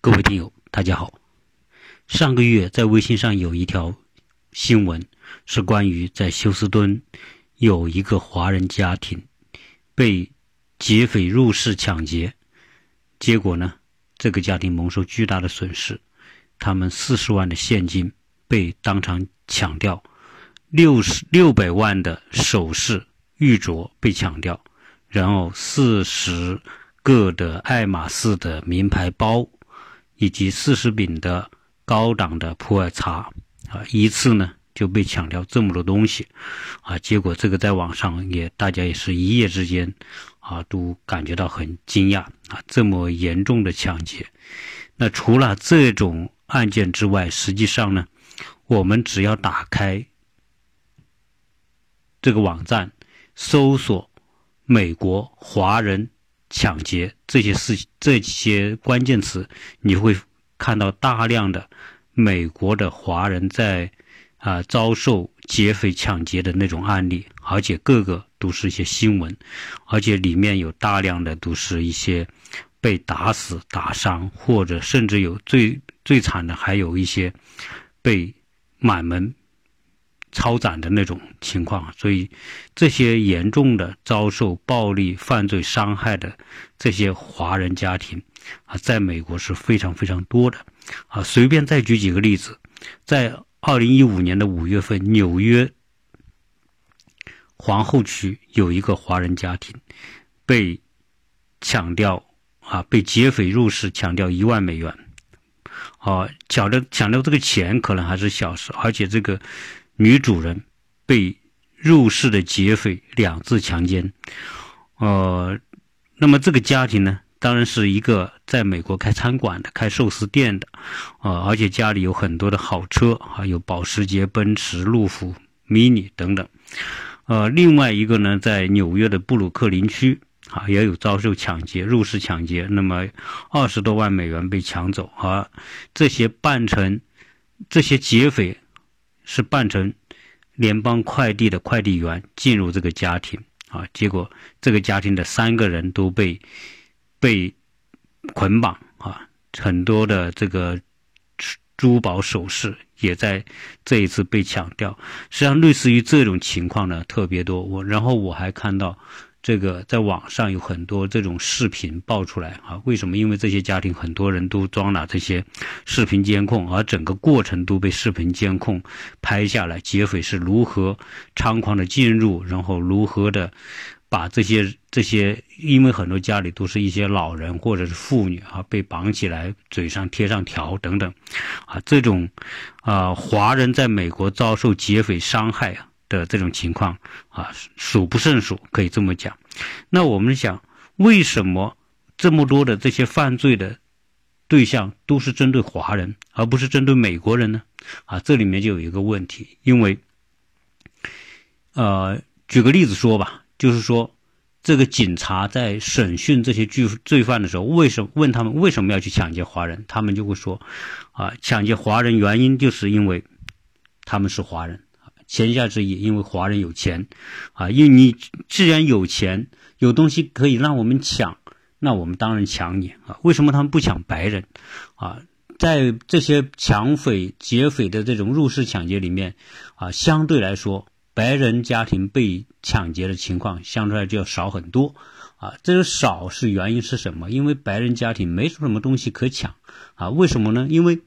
各位听友，大家好。上个月在微信上有一条新闻，是关于在休斯敦有一个华人家庭被劫匪入室抢劫，结果呢，这个家庭蒙受巨大的损失，他们四十万的现金被当场抢掉，六十六百万的首饰玉镯被抢掉，然后四十。个的爱马仕的名牌包，以及四十饼的高档的普洱茶，啊，一次呢就被抢掉这么多东西，啊，结果这个在网上也大家也是一夜之间，啊，都感觉到很惊讶，啊，这么严重的抢劫。那除了这种案件之外，实际上呢，我们只要打开这个网站，搜索美国华人。抢劫这些事这些关键词，你会看到大量的美国的华人在啊遭受劫匪抢劫的那种案例，而且个个都是一些新闻，而且里面有大量的都是一些被打死、打伤，或者甚至有最最惨的，还有一些被满门。超载的那种情况，所以这些严重的遭受暴力犯罪伤害的这些华人家庭啊，在美国是非常非常多的啊。随便再举几个例子，在二零一五年的五月份，纽约皇后区有一个华人家庭被抢掉啊，被劫匪入室抢掉一万美元啊，抢掉抢掉这个钱可能还是小事，而且这个。女主人被入室的劫匪两次强奸，呃，那么这个家庭呢，当然是一个在美国开餐馆的、开寿司店的，啊，而且家里有很多的好车，还有保时捷、奔驰、路虎、mini 等等，呃，另外一个呢，在纽约的布鲁克林区啊，也有遭受抢劫、入室抢劫，那么二十多万美元被抢走，而这些扮成这些劫匪。是扮成联邦快递的快递员进入这个家庭啊，结果这个家庭的三个人都被被捆绑啊，很多的这个珠宝首饰也在这一次被抢掉。实际上，类似于这种情况呢特别多。我然后我还看到。这个在网上有很多这种视频爆出来啊？为什么？因为这些家庭很多人都装了这些视频监控，而整个过程都被视频监控拍下来。劫匪是如何猖狂的进入，然后如何的把这些这些，因为很多家里都是一些老人或者是妇女啊，被绑起来，嘴上贴上条等等，啊，这种啊，华人在美国遭受劫匪伤害啊。的这种情况啊，数不胜数，可以这么讲。那我们想，为什么这么多的这些犯罪的对象都是针对华人，而不是针对美国人呢？啊，这里面就有一个问题，因为，呃，举个例子说吧，就是说，这个警察在审讯这些罪罪犯的时候，为什么问他们为什么要去抢劫华人？他们就会说，啊，抢劫华人原因就是因为他们是华人。钱下之意，因为华人有钱，啊，因为你既然有钱，有东西可以让我们抢，那我们当然抢你啊。为什么他们不抢白人？啊，在这些抢匪劫匪的这种入室抢劫里面，啊，相对来说，白人家庭被抢劫的情况相对来就要少很多，啊，这个少是原因是什么？因为白人家庭没什么东西可抢，啊，为什么呢？因为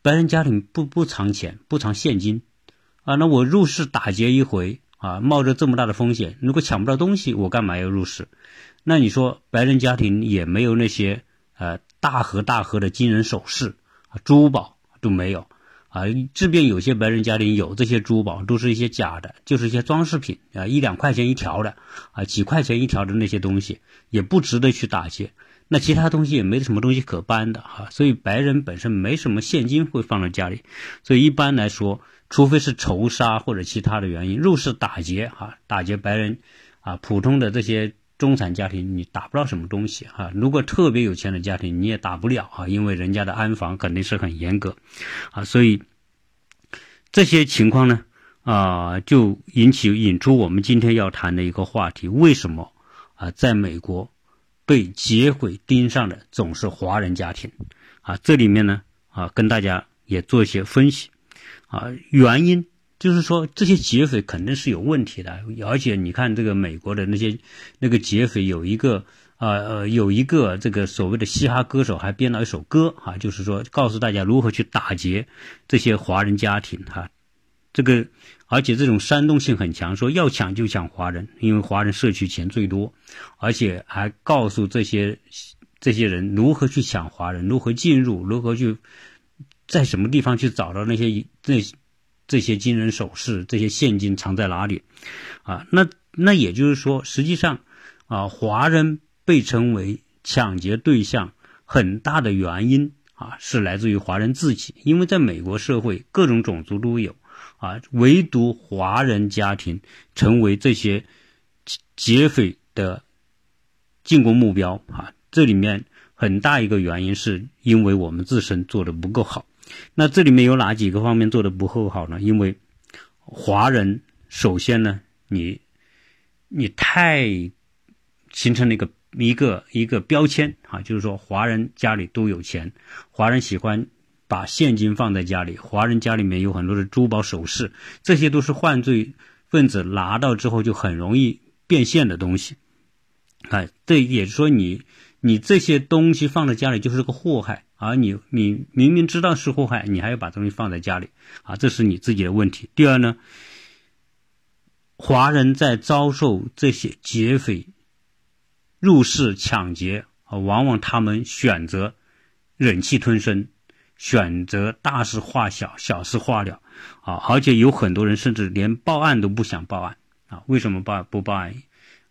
白人家庭不不藏钱，不藏现金。啊，那我入室打劫一回啊，冒着这么大的风险，如果抢不到东西，我干嘛要入室？那你说白人家庭也没有那些呃大盒大盒的金人首饰啊，珠宝都没有啊。即便有些白人家庭有这些珠宝，都是一些假的，就是一些装饰品啊，一两块钱一条的啊，几块钱一条的那些东西，也不值得去打劫。那其他东西也没什么东西可搬的哈，所以白人本身没什么现金会放在家里，所以一般来说。除非是仇杀或者其他的原因，入室打劫哈，打劫白人，啊，普通的这些中产家庭你打不到什么东西哈。如果特别有钱的家庭你也打不了啊，因为人家的安防肯定是很严格，啊，所以这些情况呢，啊，就引起引出我们今天要谈的一个话题：为什么啊，在美国被劫匪盯上的总是华人家庭，啊，这里面呢，啊，跟大家也做一些分析，啊，原因就是说这些劫匪肯定是有问题的，而且你看这个美国的那些那个劫匪有一个，呃呃，有一个这个所谓的嘻哈歌手还编了一首歌，啊，就是说告诉大家如何去打劫这些华人家庭，哈，这个。而且这种煽动性很强，说要抢就抢华人，因为华人社区钱最多，而且还告诉这些这些人如何去抢华人，如何进入，如何去在什么地方去找到那些那这些金人首饰、这些现金藏在哪里啊？那那也就是说，实际上啊，华人被称为抢劫对象，很大的原因啊是来自于华人自己，因为在美国社会，各种种族都有。啊，唯独华人家庭成为这些劫匪的进攻目标啊！这里面很大一个原因是因为我们自身做的不够好。那这里面有哪几个方面做的不够好呢？因为华人首先呢，你你太形成了一个一个一个标签啊，就是说华人家里都有钱，华人喜欢。把现金放在家里，华人家里面有很多的珠宝首饰，这些都是犯罪分子拿到之后就很容易变现的东西。哎，这也是说你你这些东西放在家里就是个祸害，而你你明明知道是祸害，你还要把东西放在家里啊，这是你自己的问题。第二呢，华人在遭受这些劫匪入室抢劫啊，往往他们选择忍气吞声。选择大事化小，小事化了，啊，而且有很多人甚至连报案都不想报案，啊，为什么报不报案？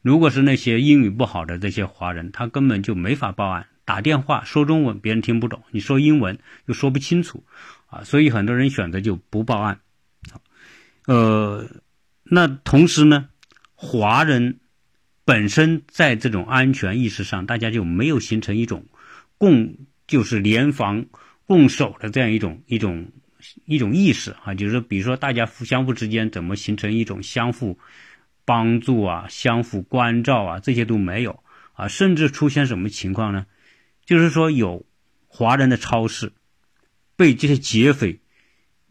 如果是那些英语不好的这些华人，他根本就没法报案，打电话说中文别人听不懂，你说英文又说不清楚，啊，所以很多人选择就不报案，呃，那同时呢，华人本身在这种安全意识上，大家就没有形成一种共，就是联防。共守的这样一种一种一种意识啊，就是，比如说大家相互之间怎么形成一种相互帮助啊、相互关照啊，这些都没有啊，甚至出现什么情况呢？就是说，有华人的超市被这些劫匪，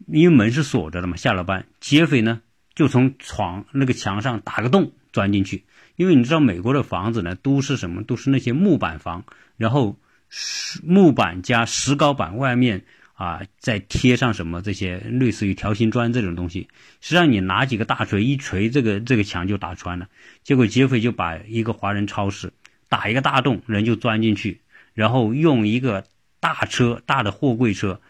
因为门是锁着的嘛，下了班，劫匪呢就从床那个墙上打个洞钻进去，因为你知道美国的房子呢都是什么，都是那些木板房，然后。石木板加石膏板，外面啊再贴上什么这些类似于条形砖这种东西，实际上你拿几个大锤一锤，这个这个墙就打穿了。结果劫匪就把一个华人超市打一个大洞，人就钻进去，然后用一个大车大的货柜车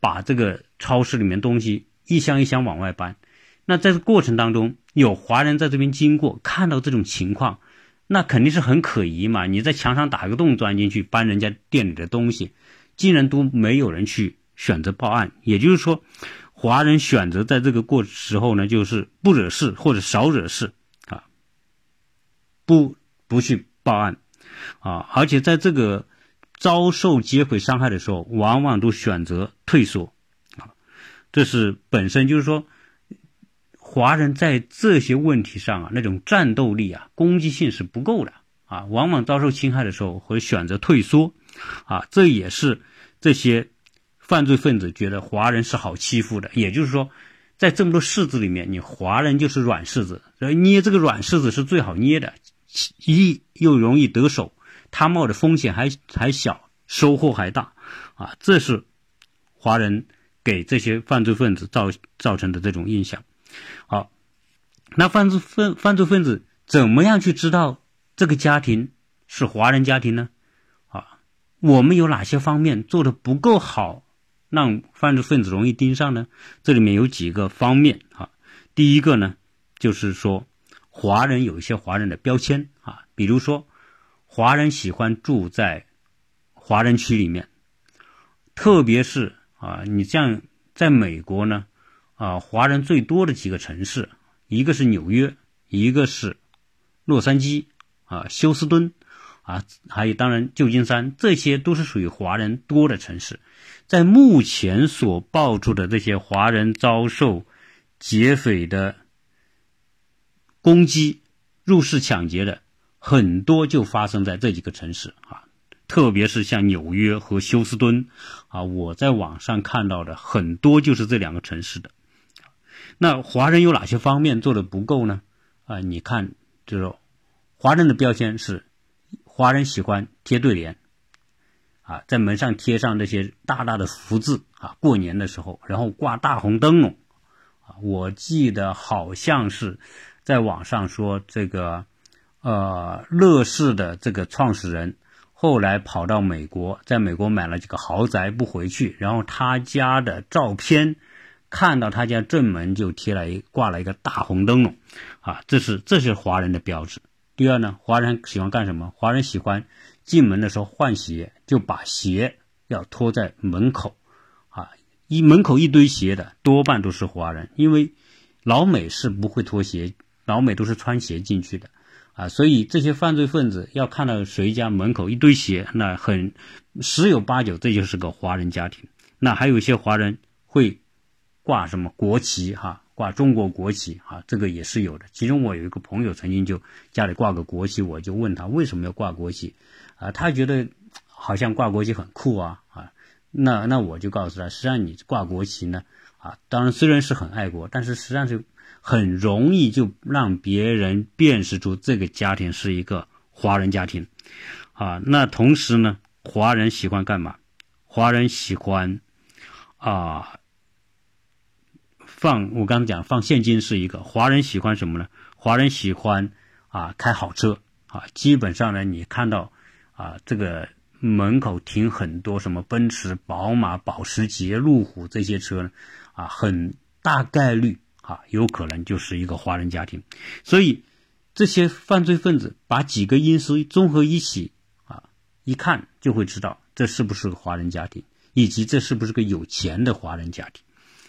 把这个超市里面东西一箱一箱往外搬。那在这过程当中，有华人在这边经过，看到这种情况。那肯定是很可疑嘛！你在墙上打个洞钻进去搬人家店里的东西，竟然都没有人去选择报案。也就是说，华人选择在这个过时候呢，就是不惹事或者少惹事啊，不不去报案啊，而且在这个遭受劫匪伤害的时候，往往都选择退缩啊，这是本身就是说。华人在这些问题上啊，那种战斗力啊、攻击性是不够的啊，往往遭受侵害的时候会选择退缩，啊，这也是这些犯罪分子觉得华人是好欺负的。也就是说，在这么多柿子里面，你华人就是软柿子，捏这个软柿子是最好捏的，一又容易得手，他冒的风险还还小，收获还大，啊，这是华人给这些犯罪分子造造成的这种印象。好，那犯罪分犯罪分子怎么样去知道这个家庭是华人家庭呢？啊，我们有哪些方面做的不够好，让犯罪分子容易盯上呢？这里面有几个方面啊。第一个呢，就是说华人有一些华人的标签啊，比如说华人喜欢住在华人区里面，特别是啊，你像在美国呢。啊，华人最多的几个城市，一个是纽约，一个是洛杉矶，啊，休斯敦，啊，还有当然旧金山，这些都是属于华人多的城市。在目前所爆出的这些华人遭受劫匪的攻击、入室抢劫的很多就发生在这几个城市啊，特别是像纽约和休斯敦啊，我在网上看到的很多就是这两个城市的。那华人有哪些方面做的不够呢？啊，你看，就是华人的标签是华人喜欢贴对联。啊，在门上贴上这些大大的福字啊，过年的时候，然后挂大红灯笼啊。我记得好像是在网上说，这个呃，乐视的这个创始人后来跑到美国，在美国买了几个豪宅不回去，然后他家的照片看到他家正门就贴了一挂了一个大红灯笼啊，这是这是华人的标志。第二呢，华人喜欢干什么？华人喜欢。进门的时候换鞋，就把鞋要拖在门口，啊，一门口一堆鞋的多半都是华人，因为老美是不会脱鞋，老美都是穿鞋进去的，啊，所以这些犯罪分子要看到谁家门口一堆鞋，那很十有八九这就是个华人家庭。那还有一些华人会挂什么国旗，哈。挂中国国旗啊，这个也是有的。其中我有一个朋友曾经就家里挂个国旗，我就问他为什么要挂国旗，啊，他觉得好像挂国旗很酷啊啊。那那我就告诉他，实际上你挂国旗呢，啊，当然虽然是很爱国，但是实际上是很容易就让别人辨识出这个家庭是一个华人家庭，啊，那同时呢，华人喜欢干嘛？华人喜欢啊。放我刚刚讲放现金是一个华人喜欢什么呢？华人喜欢啊开好车啊，基本上呢你看到啊这个门口停很多什么奔驰、宝马、保时捷、路虎这些车呢啊，很大概率啊有可能就是一个华人家庭，所以这些犯罪分子把几个因素综合一起啊一看就会知道这是不是个华人家庭，以及这是不是个有钱的华人家庭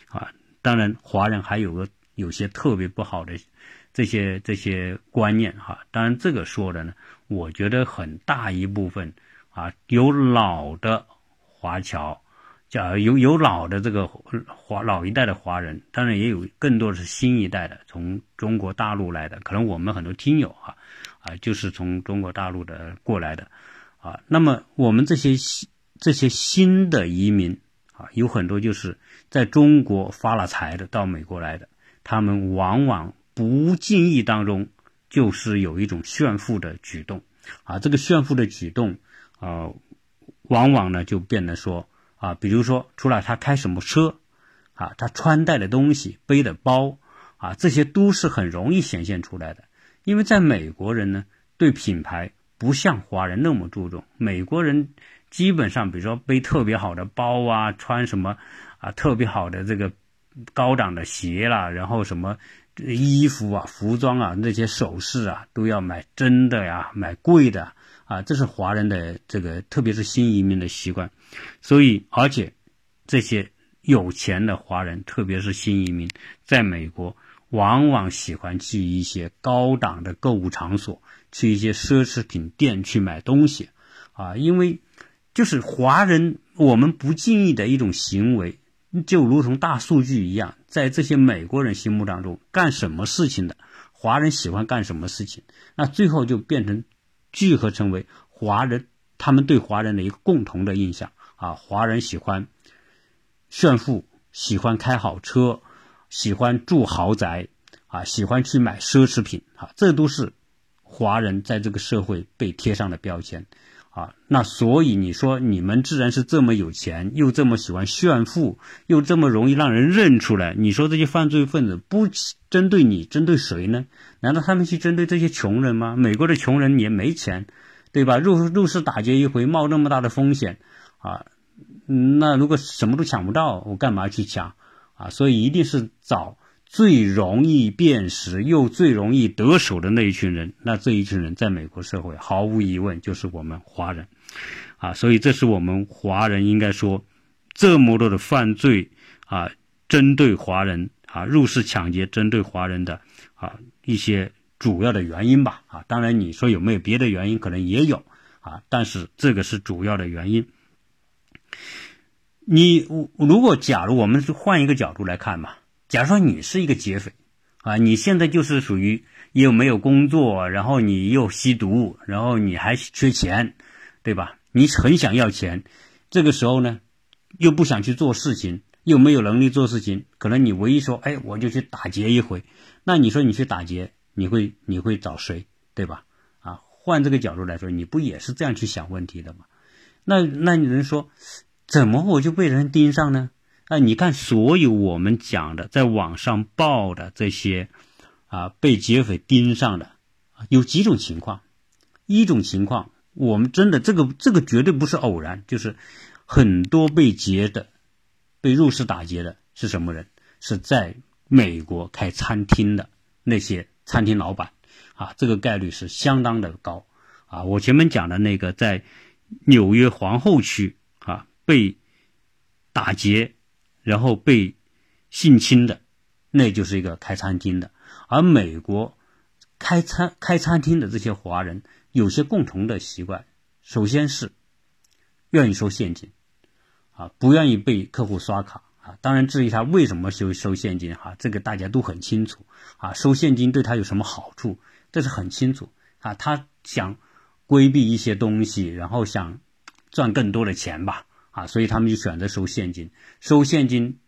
啊。当然，华人还有个有些特别不好的这些这些观念哈。当然，这个说的呢，我觉得很大一部分啊，有老的华侨，叫有有老的这个华老一代的华人，当然也有更多的是新一代的从中国大陆来的。可能我们很多听友啊啊，就是从中国大陆的过来的啊。那么我们这些新这些新的移民。啊，有很多就是在中国发了财的到美国来的，他们往往不经意当中就是有一种炫富的举动，啊，这个炫富的举动，啊，往往呢就变得说，啊，比如说除了他开什么车，啊，他穿戴的东西、背的包，啊，这些都是很容易显现出来的，因为在美国人呢对品牌不像华人那么注重，美国人。基本上，比如说背特别好的包啊，穿什么啊特别好的这个高档的鞋啦，然后什么衣服啊、服装啊、那些首饰啊，都要买真的呀，买贵的啊，这是华人的这个，特别是新移民的习惯。所以，而且这些有钱的华人，特别是新移民，在美国往往喜欢去一些高档的购物场所，去一些奢侈品店去买东西啊，因为。就是华人，我们不经意的一种行为，就如同大数据一样，在这些美国人心目当中，干什么事情的华人喜欢干什么事情，那最后就变成聚合成为华人他们对华人的一个共同的印象啊，华人喜欢炫富，喜欢开好车，喜欢住豪宅啊，喜欢去买奢侈品啊，这都是华人在这个社会被贴上的标签。啊，那所以你说你们自然是这么有钱，又这么喜欢炫富，又这么容易让人认出来。你说这些犯罪分子不针对你，针对谁呢？难道他们去针对这些穷人吗？美国的穷人也没钱，对吧？入入室打劫一回，冒那么大的风险，啊，那如果什么都抢不到，我干嘛去抢？啊，所以一定是找。最容易辨识又最容易得手的那一群人，那这一群人在美国社会毫无疑问就是我们华人，啊，所以这是我们华人应该说这么多的犯罪啊，针对华人啊，入室抢劫针对华人的啊一些主要的原因吧，啊，当然你说有没有别的原因，可能也有啊，但是这个是主要的原因。你如果假如我们是换一个角度来看吧。假如说你是一个劫匪，啊，你现在就是属于又没有工作，然后你又吸毒，然后你还缺钱，对吧？你很想要钱，这个时候呢，又不想去做事情，又没有能力做事情，可能你唯一说，哎，我就去打劫一回。那你说你去打劫，你会你会找谁，对吧？啊，换这个角度来说，你不也是这样去想问题的吗？那那有人说，怎么我就被人盯上呢？那，你看所有我们讲的，在网上报的这些啊，被劫匪盯上的，有几种情况。一种情况，我们真的这个这个绝对不是偶然，就是很多被劫的、被入室打劫的是什么人？是在美国开餐厅的那些餐厅老板啊，这个概率是相当的高啊。我前面讲的那个在纽约皇后区啊被打劫。然后被性侵的，那就是一个开餐厅的。而美国开餐开餐厅的这些华人有些共同的习惯，首先是愿意收现金，啊，不愿意被客户刷卡啊。当然，至于他为什么收收现金哈，这个大家都很清楚啊。收现金对他有什么好处，这是很清楚啊。他想规避一些东西，然后想赚更多的钱吧。啊，所以他们就选择收现金。收现金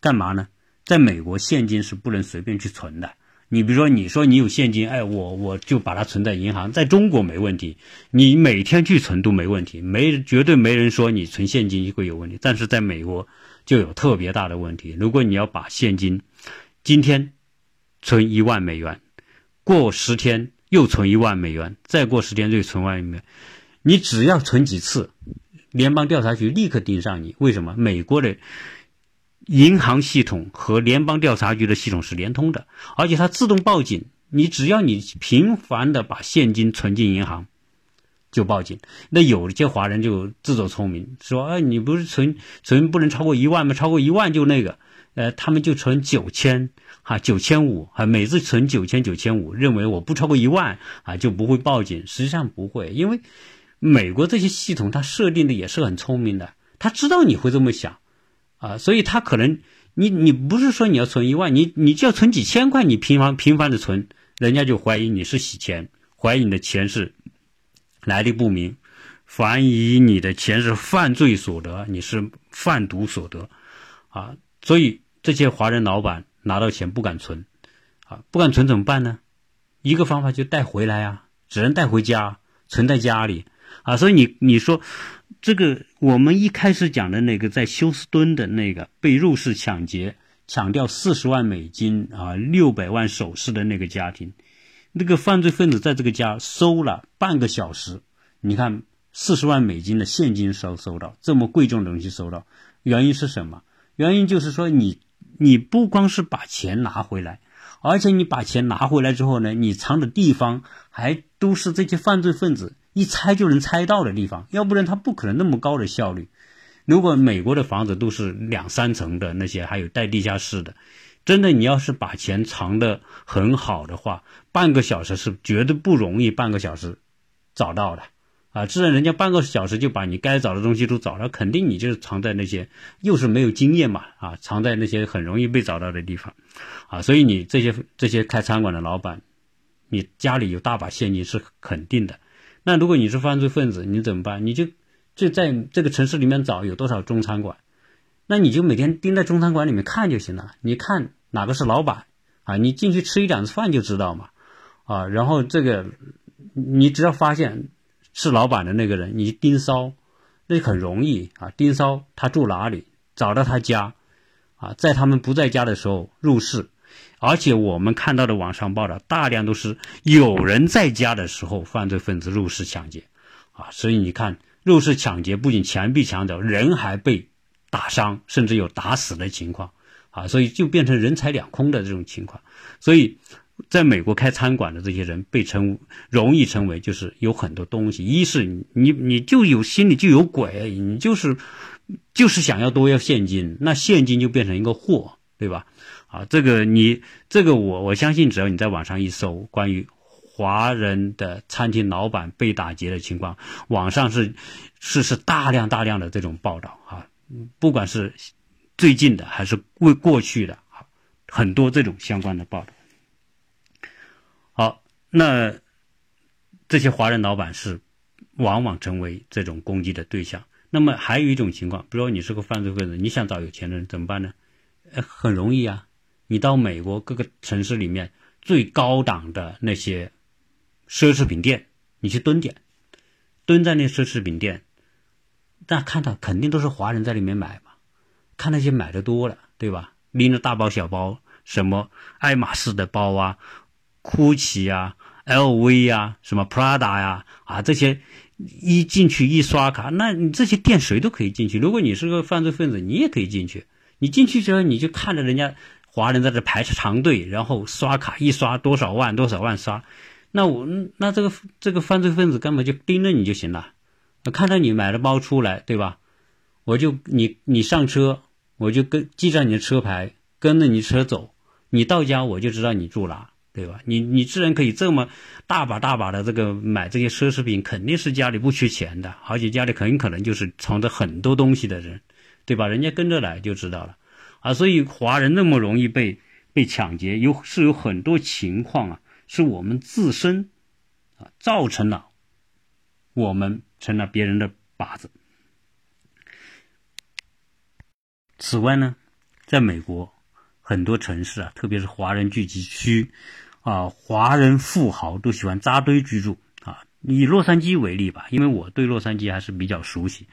干嘛呢？在美国，现金是不能随便去存的。你比如说，你说你有现金，哎，我我就把它存在银行。在中国没问题，你每天去存都没问题，没绝对没人说你存现金会有问题。但是在美国就有特别大的问题。如果你要把现金今天存一万美元，过十天又存一万美元，再过十天又存万美元，你只要存几次？联邦调查局立刻盯上你，为什么？美国的银行系统和联邦调查局的系统是连通的，而且它自动报警。你只要你频繁的把现金存进银行，就报警。那有些华人就自作聪明，说：“哎，你不是存存不能超过一万吗？超过一万就那个。”呃，他们就存九千，哈，九千五，哈，每次存九千九千五，认为我不超过一万啊就不会报警。实际上不会，因为。美国这些系统，它设定的也是很聪明的，他知道你会这么想，啊，所以他可能你你不是说你要存一万，你你就要存几千块，你频繁频繁的存，人家就怀疑你是洗钱，怀疑你的钱是来历不明，怀疑你的钱是犯罪所得，你是贩毒所得，啊，所以这些华人老板拿到钱不敢存，啊，不敢存怎么办呢？一个方法就带回来啊，只能带回家，存在家里。啊，所以你你说，这个我们一开始讲的那个在休斯敦的那个被入室抢劫，抢掉四十万美金啊，六百万首饰的那个家庭，那个犯罪分子在这个家搜了半个小时，你看四十万美金的现金收搜到，这么贵重的东西搜到，原因是什么？原因就是说你你不光是把钱拿回来，而且你把钱拿回来之后呢，你藏的地方还都是这些犯罪分子。一猜就能猜到的地方，要不然他不可能那么高的效率。如果美国的房子都是两三层的那些，还有带地下室的，真的，你要是把钱藏得很好的话，半个小时是绝对不容易，半个小时找到的啊！自然人家半个小时就把你该找的东西都找了，肯定你就是藏在那些又是没有经验嘛啊，藏在那些很容易被找到的地方啊，所以你这些这些开餐馆的老板，你家里有大把现金是肯定的。那如果你是犯罪分子，你怎么办？你就就在这个城市里面找有多少中餐馆，那你就每天盯在中餐馆里面看就行了。你看哪个是老板啊？你进去吃一两次饭就知道嘛，啊，然后这个你只要发现是老板的那个人，你盯梢，那很容易啊。盯梢他住哪里，找到他家，啊，在他们不在家的时候入室。而且我们看到的网上报道，大量都是有人在家的时候，犯罪分子入室抢劫，啊，所以你看，入室抢劫不仅钱被抢走，人还被打伤，甚至有打死的情况，啊，所以就变成人财两空的这种情况。所以，在美国开餐馆的这些人被称容易成为就是有很多东西，一是你你就有心里就有鬼，你就是就是想要多要现金，那现金就变成一个货，对吧？啊，这个你这个我我相信，只要你在网上一搜关于华人的餐厅老板被打劫的情况，网上是是是大量大量的这种报道啊，不管是最近的还是过过去的啊，很多这种相关的报道。好那这些华人老板是往往成为这种攻击的对象。那么还有一种情况，比如说你是个犯罪分子，你想找有钱人怎么办呢？呃，很容易啊，你到美国各个城市里面最高档的那些奢侈品店，你去蹲点，蹲在那奢侈品店，那看到肯定都是华人在里面买嘛，看那些买的多了，对吧？拎着大包小包，什么爱马仕的包啊，GUCCI 啊，LV 啊，什么 Prada 呀，啊这些。一进去一刷卡，那你这些店谁都可以进去。如果你是个犯罪分子，你也可以进去。你进去之后，你就看着人家华人在这排长队，然后刷卡一刷多少万多少万刷，那我那这个这个犯罪分子根本就盯着你就行了。看到你买了包出来，对吧？我就你你上车，我就跟记着你的车牌，跟着你车走。你到家我就知道你住哪。对吧？你你自然可以这么大把大把的这个买这些奢侈品，肯定是家里不缺钱的，而且家里很可能就是藏着很多东西的人，对吧？人家跟着来就知道了，啊，所以华人那么容易被被抢劫，有是有很多情况啊，是我们自身啊造成了，我们成了别人的靶子。此外呢，在美国。很多城市啊，特别是华人聚集区，啊，华人富豪都喜欢扎堆居住啊。以洛杉矶为例吧，因为我对洛杉矶还是比较熟悉。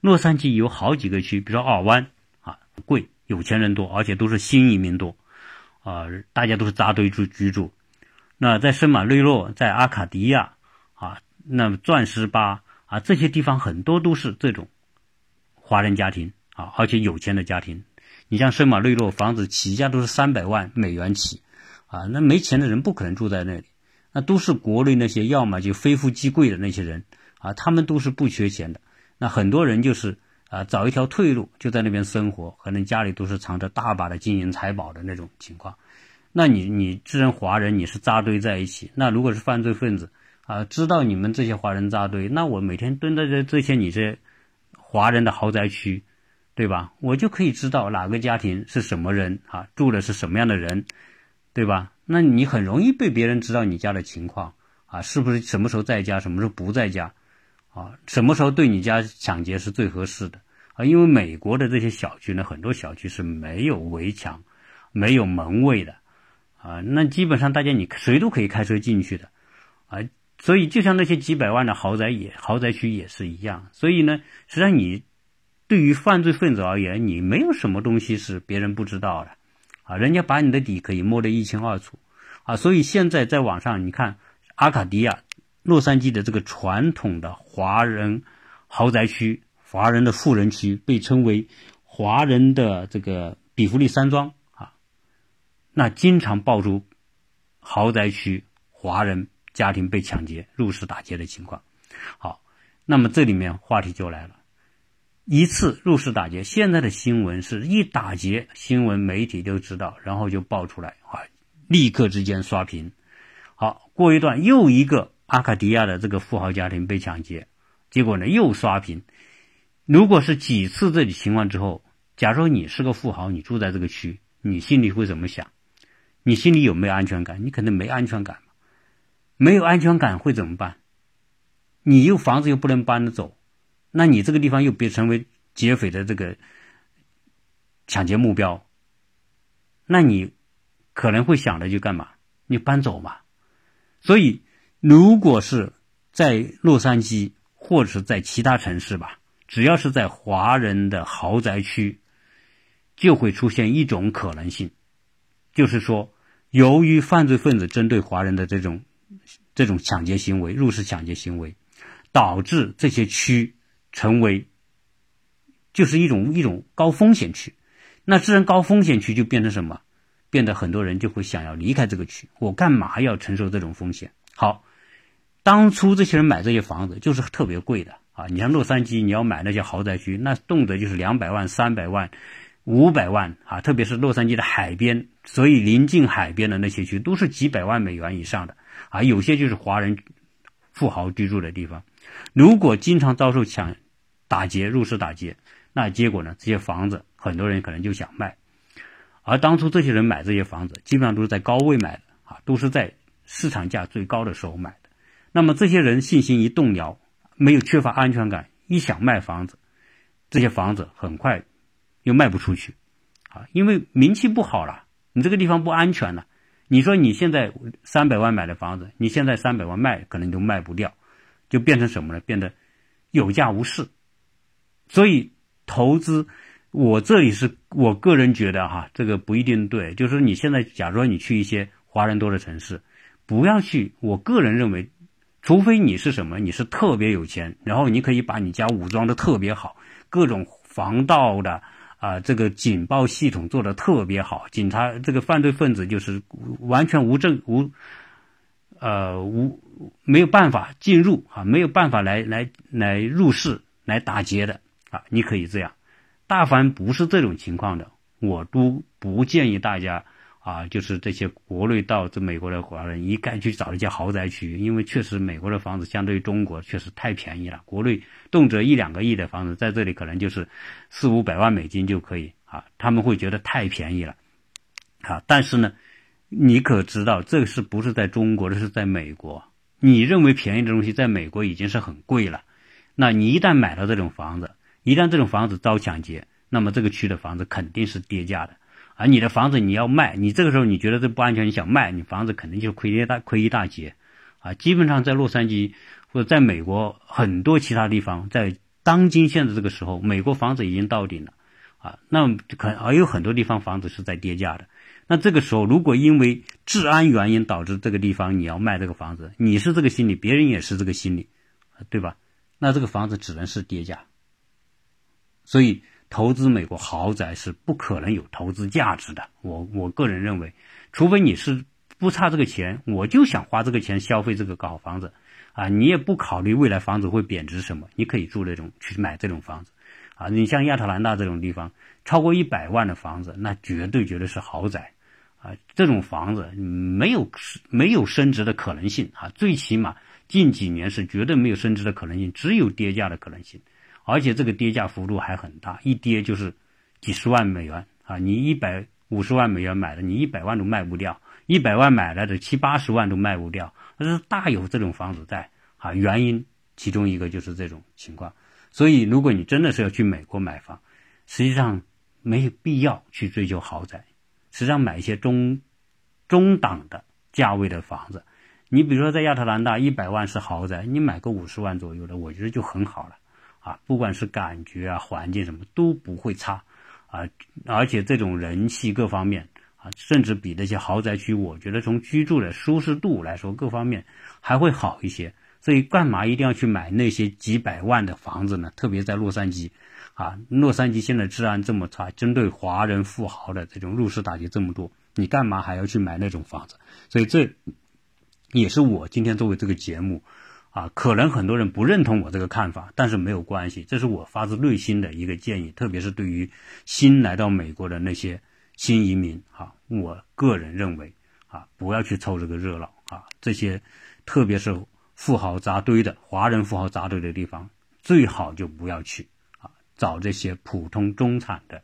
洛杉矶有好几个区，比如说尔湾啊，贵，有钱人多，而且都是新移民多，啊，大家都是扎堆住居住。那在圣马瑞洛，在阿卡迪亚啊，那钻石吧啊，这些地方很多都是这种华人家庭啊，而且有钱的家庭。你像圣马瑞洛房子起价都是三百万美元起，啊，那没钱的人不可能住在那里，那都是国内那些要么就非富即贵的那些人，啊，他们都是不缺钱的，那很多人就是啊找一条退路就在那边生活，可能家里都是藏着大把的金银财宝的那种情况，那你你自然华人你是扎堆在一起，那如果是犯罪分子啊知道你们这些华人扎堆，那我每天蹲在这这些你这华人的豪宅区。对吧？我就可以知道哪个家庭是什么人啊，住的是什么样的人，对吧？那你很容易被别人知道你家的情况啊，是不是什么时候在家，什么时候不在家，啊，什么时候对你家抢劫是最合适的啊？因为美国的这些小区呢，很多小区是没有围墙、没有门卫的啊，那基本上大家你谁都可以开车进去的啊，所以就像那些几百万的豪宅也豪宅区也是一样，所以呢，实际上你。对于犯罪分子而言，你没有什么东西是别人不知道的，啊，人家把你的底可以摸得一清二楚，啊，所以现在在网上你看，阿卡迪亚、洛杉矶的这个传统的华人豪宅区、华人的富人区，被称为华人的这个比弗利山庄啊，那经常爆出豪宅区华人家庭被抢劫、入室打劫的情况。好，那么这里面话题就来了。一次入室打劫，现在的新闻是一打劫，新闻媒体都知道，然后就爆出来啊，立刻之间刷屏。好，过一段又一个阿卡迪亚的这个富豪家庭被抢劫，结果呢又刷屏。如果是几次这种情况之后，假如你是个富豪，你住在这个区，你心里会怎么想？你心里有没有安全感？你肯定没安全感没有安全感会怎么办？你又房子又不能搬得走。那你这个地方又别成为劫匪的这个抢劫目标，那你可能会想着就干嘛？你搬走嘛。所以，如果是在洛杉矶或者是在其他城市吧，只要是在华人的豪宅区，就会出现一种可能性，就是说，由于犯罪分子针对华人的这种这种抢劫行为、入室抢劫行为，导致这些区。成为就是一种一种高风险区，那自然高风险区就变成什么？变得很多人就会想要离开这个区。我干嘛要承受这种风险？好，当初这些人买这些房子就是特别贵的啊！你像洛杉矶，你要买那些豪宅区，那动辄就是两百万、三百万、五百万啊！特别是洛杉矶的海边，所以临近海边的那些区都是几百万美元以上的啊！有些就是华人富豪居住的地方。如果经常遭受抢、打劫、入室打劫，那结果呢？这些房子很多人可能就想卖，而当初这些人买这些房子，基本上都是在高位买的啊，都是在市场价最高的时候买。那么这些人信心一动摇，没有缺乏安全感，一想卖房子，这些房子很快又卖不出去，啊，因为名气不好了，你这个地方不安全了。你说你现在三百万买的房子，你现在三百万卖，可能都卖不掉，就变成什么呢？变得有价无市。所以投资，我这里是我个人觉得哈，这个不一定对。就是你现在，假如说你去一些华人多的城市，不要去。我个人认为。除非你是什么，你是特别有钱，然后你可以把你家武装的特别好，各种防盗的啊，这个警报系统做的特别好，警察这个犯罪分子就是完全无证无，呃无没有办法进入啊，没有办法来来来入室来打劫的啊，你可以这样。大凡不是这种情况的，我都不建议大家。啊，就是这些国内到这美国的华人一概去找一些豪宅区，因为确实美国的房子相对于中国确实太便宜了。国内动辄一两个亿的房子，在这里可能就是四五百万美金就可以啊，他们会觉得太便宜了。啊，但是呢，你可知道这个是不是在中国，这是在美国？你认为便宜的东西，在美国已经是很贵了。那你一旦买到这种房子，一旦这种房子遭抢劫，那么这个区的房子肯定是跌价的。而你的房子你要卖，你这个时候你觉得这不安全，你想卖，你房子肯定就亏一大亏一大截，啊，基本上在洛杉矶或者在美国很多其他地方，在当今现在这个时候，美国房子已经到顶了，啊，那可还有很多地方房子是在跌价的，那这个时候如果因为治安原因导致这个地方你要卖这个房子，你是这个心理，别人也是这个心理，对吧？那这个房子只能是跌价，所以。投资美国豪宅是不可能有投资价值的。我我个人认为，除非你是不差这个钱，我就想花这个钱消费这个好房子，啊，你也不考虑未来房子会贬值什么，你可以住那种去买这种房子，啊，你像亚特兰大这种地方，超过一百万的房子，那绝对绝对是豪宅，啊，这种房子没有没有升值的可能性啊，最起码近几年是绝对没有升值的可能性，只有跌价的可能性。而且这个跌价幅度还很大，一跌就是几十万美元啊！你一百五十万美元买的，你一百万都卖不掉；一百万买来的，七八十万都卖不掉，那是大有这种房子在啊！原因其中一个就是这种情况。所以，如果你真的是要去美国买房，实际上没有必要去追求豪宅，实际上买一些中中档的价位的房子。你比如说在亚特兰大，一百万是豪宅，你买个五十万左右的，我觉得就很好了。啊，不管是感觉啊、环境什么都不会差，啊，而且这种人气各方面啊，甚至比那些豪宅区，我觉得从居住的舒适度来说，各方面还会好一些。所以，干嘛一定要去买那些几百万的房子呢？特别在洛杉矶，啊，洛杉矶现在治安这么差，针对华人富豪的这种入室打劫这么多，你干嘛还要去买那种房子？所以，这也是我今天作为这个节目。啊，可能很多人不认同我这个看法，但是没有关系，这是我发自内心的一个建议，特别是对于新来到美国的那些新移民，哈，我个人认为，啊，不要去凑这个热闹，啊，这些特别是富豪扎堆的华人富豪扎堆的地方，最好就不要去，啊，找这些普通中产的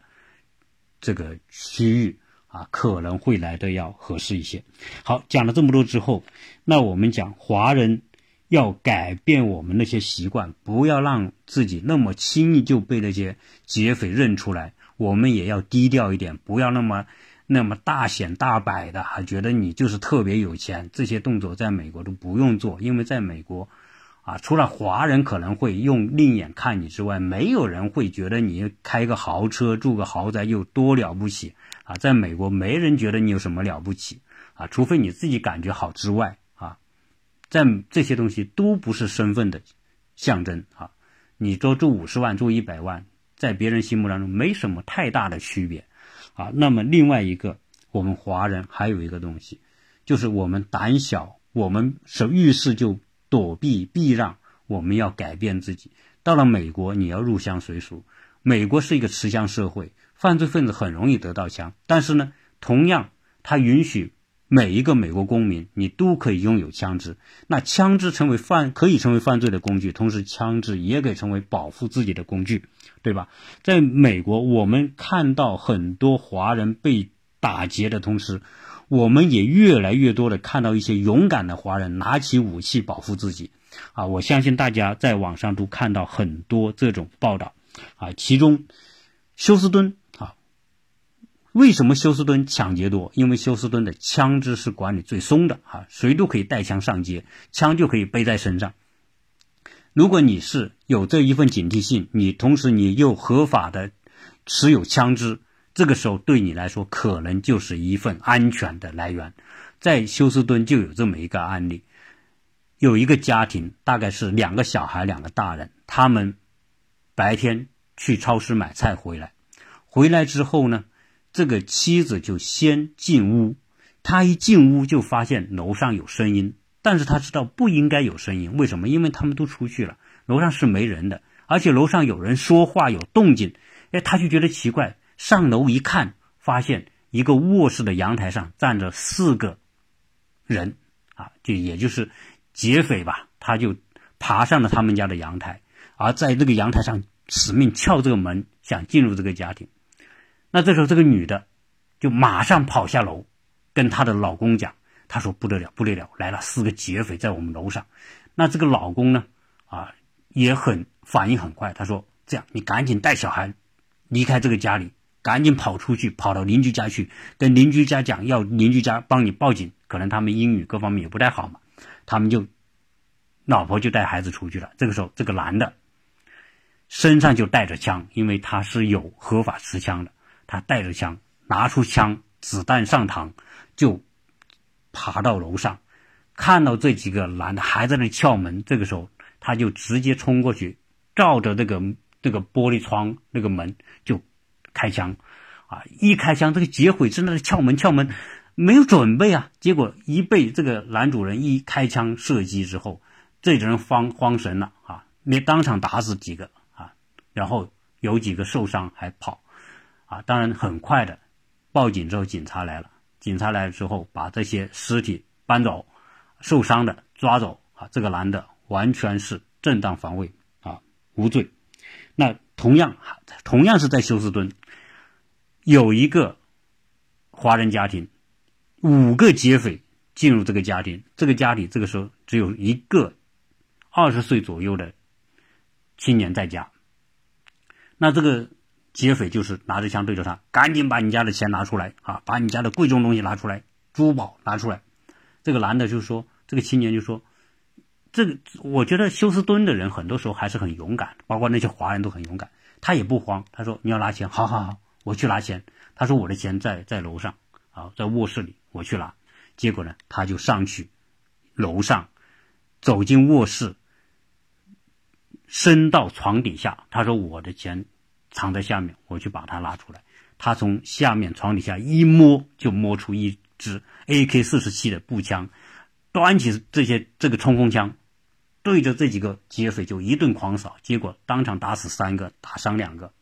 这个区域，啊，可能会来的要合适一些。好，讲了这么多之后，那我们讲华人。要改变我们那些习惯，不要让自己那么轻易就被那些劫匪认出来。我们也要低调一点，不要那么那么大显大摆的，还觉得你就是特别有钱。这些动作在美国都不用做，因为在美国，啊，除了华人可能会用另眼看你之外，没有人会觉得你开个豪车、住个豪宅有多了不起啊。在美国，没人觉得你有什么了不起啊，除非你自己感觉好之外。在这些东西都不是身份的象征啊！你多住五十万，住一百万，在别人心目当中没什么太大的区别啊。那么另外一个，我们华人还有一个东西，就是我们胆小，我们是遇事就躲避避让，我们要改变自己。到了美国，你要入乡随俗。美国是一个持枪社会，犯罪分子很容易得到枪，但是呢，同样他允许。每一个美国公民，你都可以拥有枪支。那枪支成为犯，可以成为犯罪的工具，同时枪支也可以成为保护自己的工具，对吧？在美国，我们看到很多华人被打劫的同时，我们也越来越多的看到一些勇敢的华人拿起武器保护自己。啊，我相信大家在网上都看到很多这种报道。啊，其中休斯敦，为什么休斯敦抢劫多？因为休斯敦的枪支是管理最松的啊，谁都可以带枪上街，枪就可以背在身上。如果你是有这一份警惕性，你同时你又合法的持有枪支，这个时候对你来说可能就是一份安全的来源。在休斯敦就有这么一个案例，有一个家庭，大概是两个小孩，两个大人，他们白天去超市买菜回来，回来之后呢，这个妻子就先进屋，他一进屋就发现楼上有声音。但是他知道不应该有声音，为什么？因为他们都出去了，楼上是没人的，而且楼上有人说话有动静，哎，他就觉得奇怪。上楼一看，发现一个卧室的阳台上站着四个人，啊，就也就是劫匪吧，他就爬上了他们家的阳台，而在这个阳台上死命撬这个门，想进入这个家庭。那这时候这个女的就马上跑下楼，跟她的老公讲。她说不得了，不得了，来了四个劫匪在我们楼上。那这个老公呢？啊，也很反应很快。他说：“这样，你赶紧带小孩离开这个家里，赶紧跑出去，跑到邻居家去，跟邻居家讲，要邻居家帮你报警。可能他们英语各方面也不太好嘛。他们就老婆就带孩子出去了。这个时候，这个男的身上就带着枪，因为他是有合法持枪的。他带着枪，拿出枪，子弹上膛，就。”爬到楼上，看到这几个男的还在那撬门，这个时候他就直接冲过去，照着这个这个玻璃窗那个门就开枪，啊，一开枪，这个劫匪正在撬门撬门，没有准备啊，结果一被这个男主人一开枪射击之后，这人慌慌神了啊，连当场打死几个啊，然后有几个受伤还跑，啊，当然很快的报警之后警察来了。警察来了之后，把这些尸体搬走，受伤的抓走啊！这个男的完全是正当防卫啊，无罪。那同样，同样是在休斯敦，有一个华人家庭，五个劫匪进入这个家庭，这个家里这个时候只有一个二十岁左右的青年在家。那这个。劫匪就是拿着枪对着他，赶紧把你家的钱拿出来啊！把你家的贵重东西拿出来，珠宝拿出来。这个男的就说：“这个青年就说，这个我觉得休斯敦的人很多时候还是很勇敢，包括那些华人都很勇敢。他也不慌，他说：‘你要拿钱，好好好，我去拿钱。’他说：‘我的钱在在楼上啊，在卧室里，我去拿。’结果呢，他就上去楼上，走进卧室，伸到床底下，他说：‘我的钱。’藏在下面，我去把它拿出来。他从下面床底下一摸，就摸出一支 AK 四十七的步枪，端起这些这个冲锋枪，对着这几个劫匪就一顿狂扫，结果当场打死三个，打伤两个。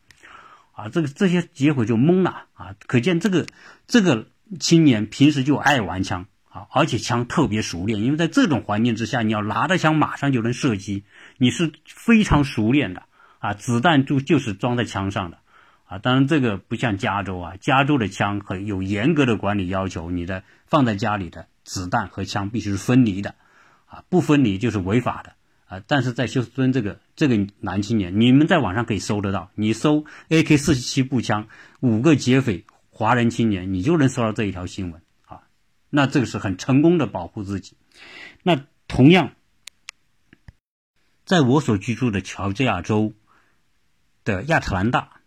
啊，这个这些劫匪就懵了啊！可见这个这个青年平时就爱玩枪啊，而且枪特别熟练，因为在这种环境之下，你要拿着枪马上就能射击，你是非常熟练的。啊，子弹就就是装在枪上的，啊，当然这个不像加州啊，加州的枪很有严格的管理要求，你的放在家里的子弹和枪必须是分离的，啊，不分离就是违法的，啊，但是在休斯敦这个这个男青年，你们在网上可以搜得到，你搜 AK 四十七步枪，五个劫匪华人青年，你就能搜到这一条新闻，啊，那这个是很成功的保护自己，那同样，在我所居住的乔治亚州。的亚特兰大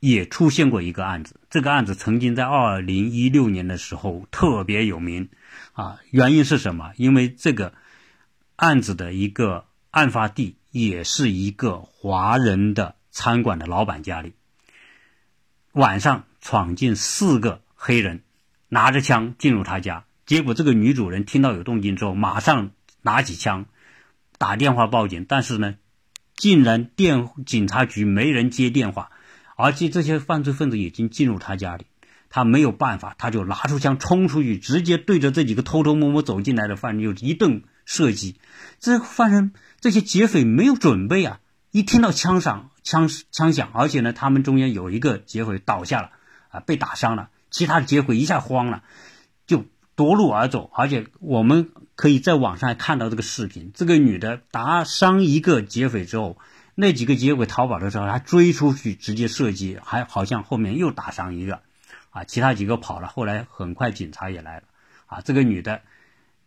也出现过一个案子，这个案子曾经在二零一六年的时候特别有名，啊，原因是什么？因为这个案子的一个案发地也是一个华人的餐馆的老板家里，晚上闯进四个黑人，拿着枪进入他家，结果这个女主人听到有动静之后，马上拿起枪打电话报警，但是呢。竟然电警察局没人接电话，而且这些犯罪分子已经进入他家里，他没有办法，他就拿出枪冲出去，直接对着这几个偷偷摸摸走进来的犯人就一顿射击。这犯人这些劫匪没有准备啊，一听到枪响枪枪响，而且呢，他们中间有一个劫匪倒下了啊，被打伤了，其他的劫匪一下慌了，就夺路而走，而且我们可以在网上看到这个视频，这个女的打伤一个劫匪之后，那几个劫匪逃跑的时候，她追出去直接射击，还好像后面又打伤一个，啊，其他几个跑了，后来很快警察也来了，啊，这个女的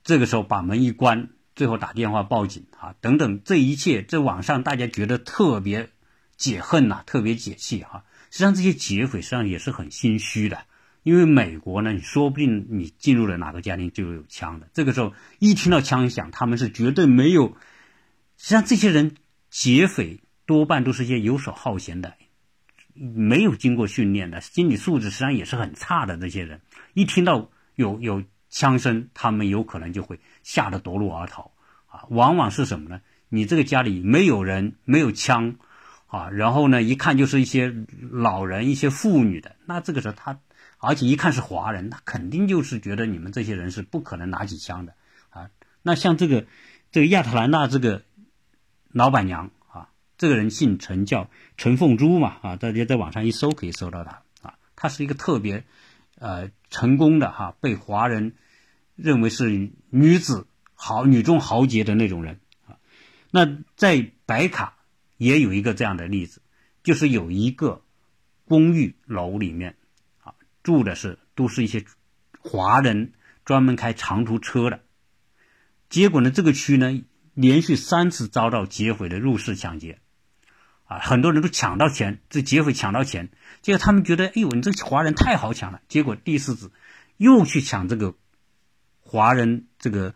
这个时候把门一关。最后打电话报警啊，等等，这一切在网上大家觉得特别解恨呐，特别解气哈。实际上这些劫匪实际上也是很心虚的，因为美国呢，你说不定你进入了哪个家庭就有枪的。这个时候一听到枪响，他们是绝对没有。实际上这些人劫匪多半都是些游手好闲的，没有经过训练的，心理素质实际上也是很差的。这些人一听到有有。枪声，他们有可能就会吓得夺路而逃，啊，往往是什么呢？你这个家里没有人，没有枪，啊，然后呢，一看就是一些老人、一些妇女的，那这个时候他，而且一看是华人，他肯定就是觉得你们这些人是不可能拿起枪的，啊，那像这个这个亚特兰大这个老板娘啊，这个人姓陈，叫陈凤珠嘛，啊，大家在网上一搜可以搜到她，啊，他是一个特别。呃，成功的哈，被华人认为是女子豪女中豪杰的那种人啊。那在白卡也有一个这样的例子，就是有一个公寓楼里面，住的是都是一些华人，专门开长途车的。结果呢，这个区呢，连续三次遭到劫匪的入室抢劫。啊，很多人都抢到钱，这劫匪抢到钱，结果他们觉得，哎呦，你这华人太好抢了。结果第四次又去抢这个华人这个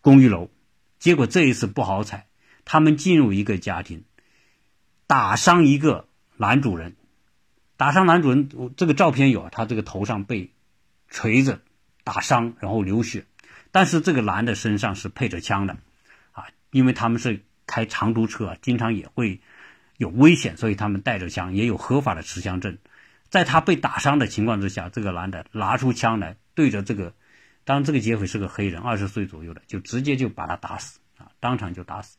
公寓楼，结果这一次不好踩，他们进入一个家庭，打伤一个男主人，打伤男主人，这个照片有啊，他这个头上被锤子打伤，然后流血，但是这个男的身上是配着枪的，啊，因为他们是开长途车，经常也会。有危险，所以他们带着枪，也有合法的持枪证。在他被打伤的情况之下，这个男的拿出枪来，对着这个，当这个劫匪是个黑人，二十岁左右的，就直接就把他打死啊，当场就打死。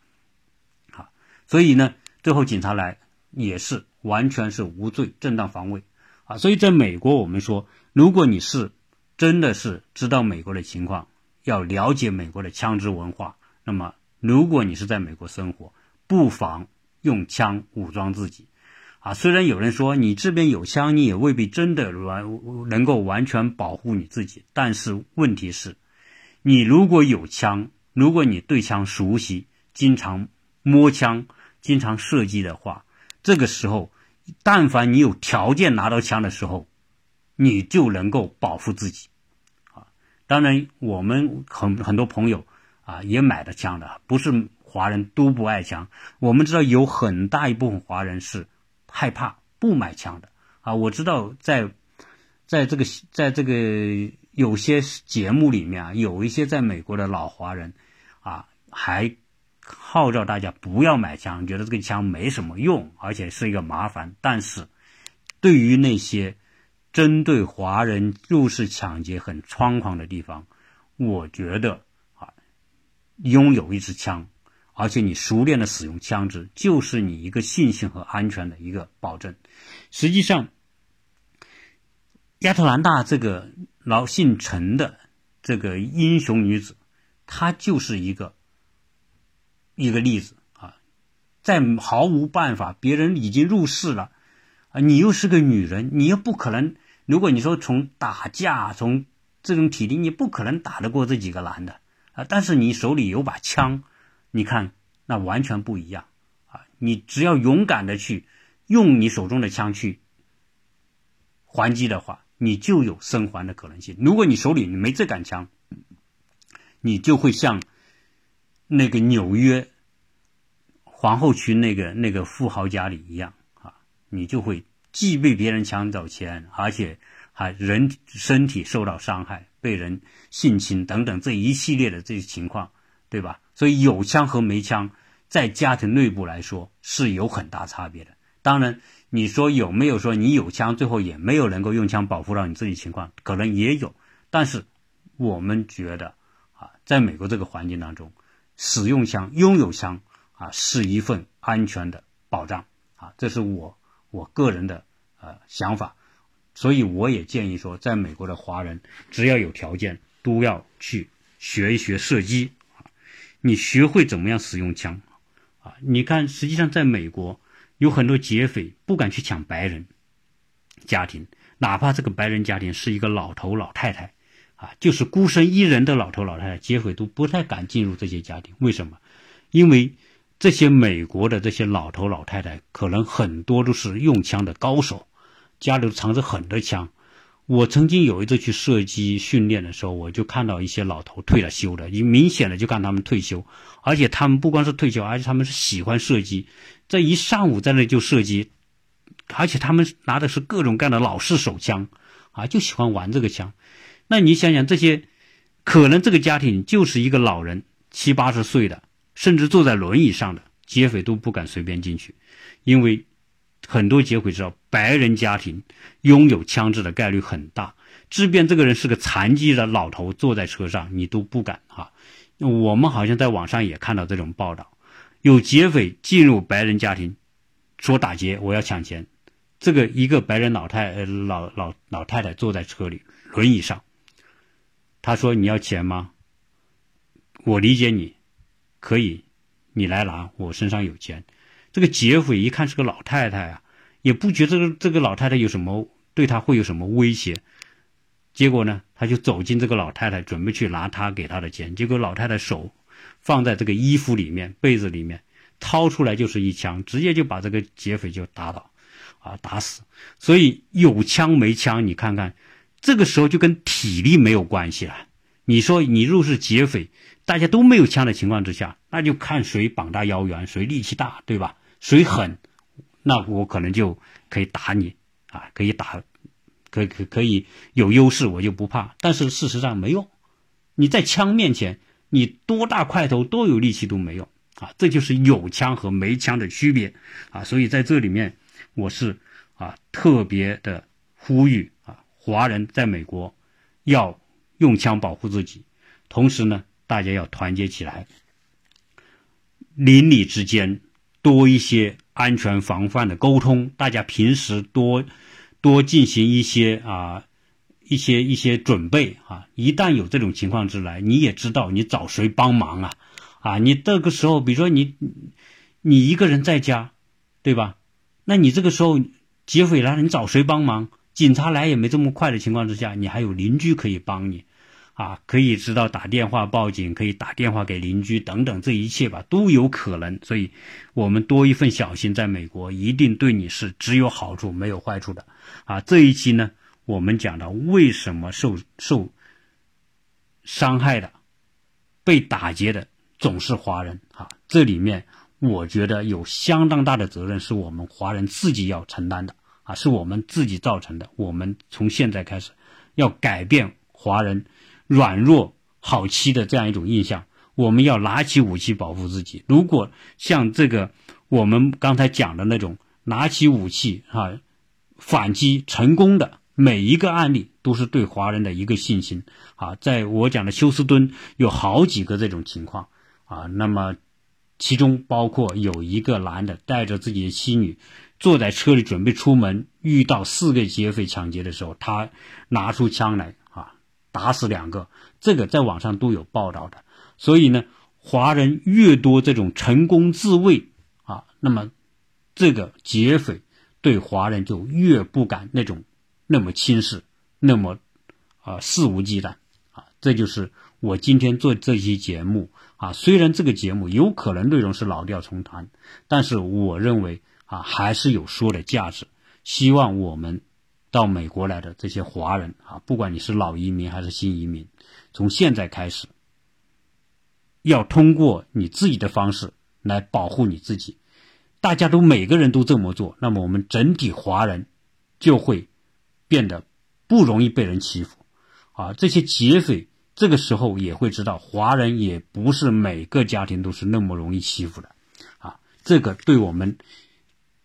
好，所以呢，最后警察来也是完全是无罪，正当防卫啊。所以在美国，我们说，如果你是真的是知道美国的情况，要了解美国的枪支文化，那么如果你是在美国生活，不妨。用枪武装自己，啊，虽然有人说你这边有枪，你也未必真的完能够完全保护你自己。但是问题是，你如果有枪，如果你对枪熟悉，经常摸枪，经常射击的话，这个时候，但凡你有条件拿到枪的时候，你就能够保护自己，啊，当然我们很很多朋友啊也买了枪的，不是。华人都不爱枪，我们知道有很大一部分华人是害怕不买枪的啊。我知道在在这个在这个有些节目里面啊，有一些在美国的老华人啊，还号召大家不要买枪，觉得这个枪没什么用，而且是一个麻烦。但是对于那些针对华人入室抢劫很猖狂的地方，我觉得啊，拥有一支枪。而且你熟练的使用枪支，就是你一个信心和安全的一个保证。实际上，亚特兰大这个老姓陈的这个英雄女子，她就是一个一个例子啊，在毫无办法，别人已经入室了啊，你又是个女人，你又不可能。如果你说从打架，从这种体力，你不可能打得过这几个男的啊。但是你手里有把枪。你看，那完全不一样啊！你只要勇敢的去用你手中的枪去还击的话，你就有生还的可能性。如果你手里你没这杆枪，你就会像那个纽约皇后区那个那个富豪家里一样啊，你就会既被别人抢走钱，而且还人身体受到伤害，被人性侵等等这一系列的这些情况，对吧？所以有枪和没枪，在家庭内部来说是有很大差别的。当然，你说有没有说你有枪，最后也没有能够用枪保护到你自己情况，可能也有。但是我们觉得啊，在美国这个环境当中，使用枪、拥有枪啊，是一份安全的保障啊，这是我我个人的呃想法。所以我也建议说，在美国的华人只要有条件，都要去学一学射击啊，你学会怎么样使用枪啊。你看，实际上在美国有很多劫匪不敢去抢白人家庭，哪怕这个白人家庭是一个老头老太太啊，就是孤身一人的老头老太太，劫匪都不太敢进入这些家庭。为什么？因为这些美国的这些老头老太太，可能很多都是用枪的高手，家里藏着很多枪。我曾经有一次去射击训练的时候，我就看到一些老头退了休的，你明显的就看他们退休，而且他们不光是退休，而且他们是喜欢射击，这一上午在那就射击，而且他们拿的是各种各样的老式手枪，啊，就喜欢玩这个枪。那你想想，这些可能这个家庭就是一个老人，七八十岁的。甚至坐在轮椅上的劫匪都不敢随便进去，因为很多劫匪知道白人家庭拥有枪支的概率很大，即便这个人是个残疾的老头坐在车上，你都不敢啊。我们好像在网上也看到这种报道，有劫匪进入白人家庭，说打劫，我要抢钱。这个一个白人老太呃老老老太太坐在车里轮椅上，他说你要钱吗？我理解你。可以，你来拿，我身上有钱。这个劫匪一看是个老太太啊，也不觉得这个老太太有什么对他会有什么威胁。结果呢，他就走进这个老太太，准备去拿他给他的钱。结果老太太手放在这个衣服里面、被子里面，掏出来就是一枪，直接就把这个劫匪就打倒，啊，打死。所以有枪没枪，你看看，这个时候就跟体力没有关系了。你说你若是劫匪。大家都没有枪的情况之下，那就看谁膀大腰圆，谁力气大，对吧？谁狠，那我可能就可以打你啊，可以打，可可可以有优势，我就不怕。但是事实上没用，你在枪面前，你多大块头，多有力气都没用啊！这就是有枪和没枪的区别啊！所以在这里面，我是啊特别的呼吁，华人在美国要用枪保护自己，同时呢。大家要团结起来，邻里之间多一些安全防范的沟通。大家平时多多进行一些啊一些一些准备啊。一旦有这种情况之来，你也知道你找谁帮忙啊啊！你这个时候，比如说你你一个人在家，对吧？那你这个时候劫匪来了，你找谁帮忙？警察来也没这么快的情况之下，你还有邻居可以帮你。啊，可以知道打电话报警，可以打电话给邻居等等，这一切吧都有可能。所以，我们多一份小心，在美国一定对你是只有好处没有坏处的。啊，这一期呢，我们讲到为什么受受伤害的、被打劫的总是华人啊？这里面我觉得有相当大的责任是我们华人自己要承担的啊，是我们自己造成的。我们从现在开始要改变华人。软弱好欺的这样一种印象，我们要拿起武器保护自己。如果像这个我们刚才讲的那种拿起武器啊反击成功的每一个案例，都是对华人的一个信心啊。在我讲的休斯敦有好几个这种情况啊，那么其中包括有一个男的带着自己的妻女坐在车里准备出门，遇到四个劫匪抢劫的时候，他拿出枪来啊。打死两个，这个在网上都有报道的。所以呢，华人越多，这种成功自卫啊，那么这个劫匪对华人就越不敢那种那么轻视，那么啊肆无忌惮啊。这就是我今天做这期节目啊。虽然这个节目有可能内容是老调重弹，但是我认为啊还是有说的价值。希望我们。到美国来的这些华人啊，不管你是老移民还是新移民，从现在开始，要通过你自己的方式来保护你自己。大家都每个人都这么做，那么我们整体华人就会变得不容易被人欺负啊。这些劫匪这个时候也会知道，华人也不是每个家庭都是那么容易欺负的啊。这个对我们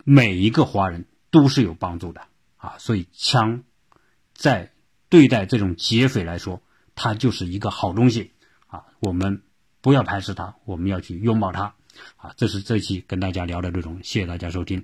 每一个华人都是有帮助的。啊，所以枪在对待这种劫匪来说，它就是一个好东西啊。我们不要排斥它，我们要去拥抱它啊。这是这期跟大家聊的内容，谢谢大家收听。